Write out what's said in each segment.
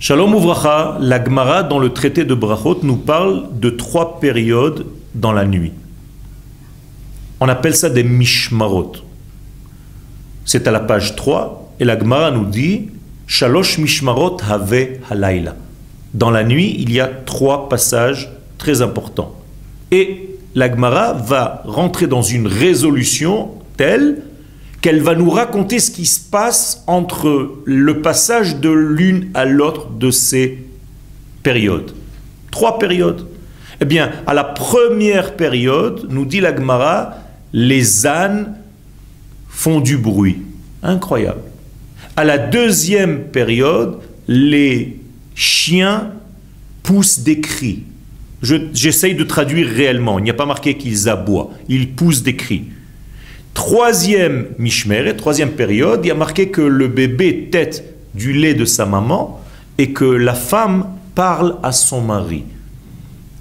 Shalom Uvracha, la Gemara dans le traité de Brachot nous parle de trois périodes dans la nuit. On appelle ça des mishmarot. C'est à la page 3 et la Gemara nous dit Shalosh mishmarot have halayla. Dans la nuit, il y a trois passages très importants. Et la Gemara va rentrer dans une résolution telle qu'elle va nous raconter ce qui se passe entre le passage de l'une à l'autre de ces périodes. Trois périodes. Eh bien, à la première période, nous dit la Gemara, les ânes font du bruit. Incroyable. À la deuxième période, les chiens poussent des cris. J'essaye de traduire réellement. Il n'y a pas marqué qu'ils aboient. Ils poussent des cris. Troisième mishmeret, troisième période, il y a marqué que le bébé tête du lait de sa maman et que la femme parle à son mari.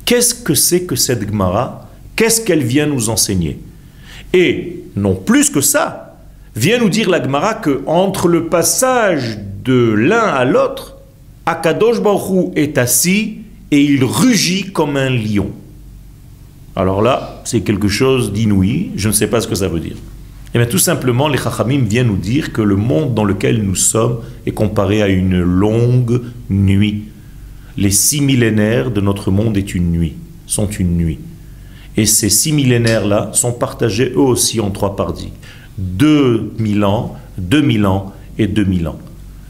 Qu'est-ce que c'est que cette Gemara? Qu'est-ce qu'elle vient nous enseigner? Et non plus que ça, vient nous dire la Gemara que entre le passage de l'un à l'autre, Akadosh Baruch est assis et il rugit comme un lion. Alors là, c'est quelque chose d'inouï, je ne sais pas ce que ça veut dire. Eh bien, tout simplement, les Chachamim viennent nous dire que le monde dans lequel nous sommes est comparé à une longue nuit. Les six millénaires de notre monde est une nuit, sont une nuit. Et ces six millénaires-là sont partagés eux aussi en trois parties. 2000 ans, 2000 ans et 2000 ans.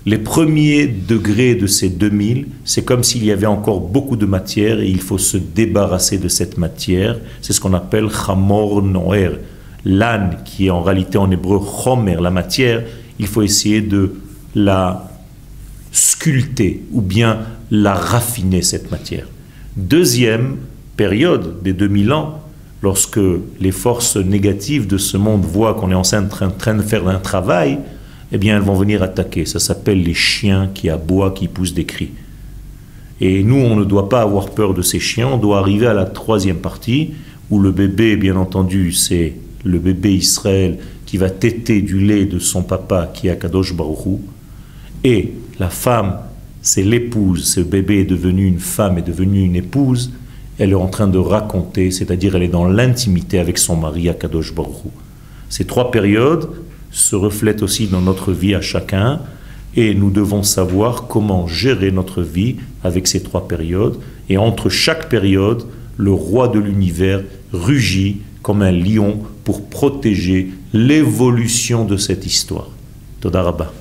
Les premiers degrés de ces 2000, c'est comme s'il y avait encore beaucoup de matière et il faut se débarrasser de cette matière. C'est ce qu'on appelle chamor noer. L'âne, qui est en réalité en hébreu chomer, la matière, il faut essayer de la sculpter ou bien la raffiner, cette matière. Deuxième période des 2000 ans, lorsque les forces négatives de ce monde voient qu'on est en train de faire un travail, eh bien, elles vont venir attaquer. Ça s'appelle les chiens qui aboient, qui poussent des cris. Et nous, on ne doit pas avoir peur de ces chiens. On doit arriver à la troisième partie, où le bébé, bien entendu, c'est le bébé Israël qui va téter du lait de son papa, qui est Akadosh Baruchou. Et la femme, c'est l'épouse. Ce bébé est devenu une femme, est devenu une épouse. Elle est en train de raconter, c'est-à-dire elle est dans l'intimité avec son mari, Akadosh Baruchou. Ces trois périodes, se reflète aussi dans notre vie à chacun et nous devons savoir comment gérer notre vie avec ces trois périodes. Et entre chaque période, le roi de l'univers rugit comme un lion pour protéger l'évolution de cette histoire. Todarabah.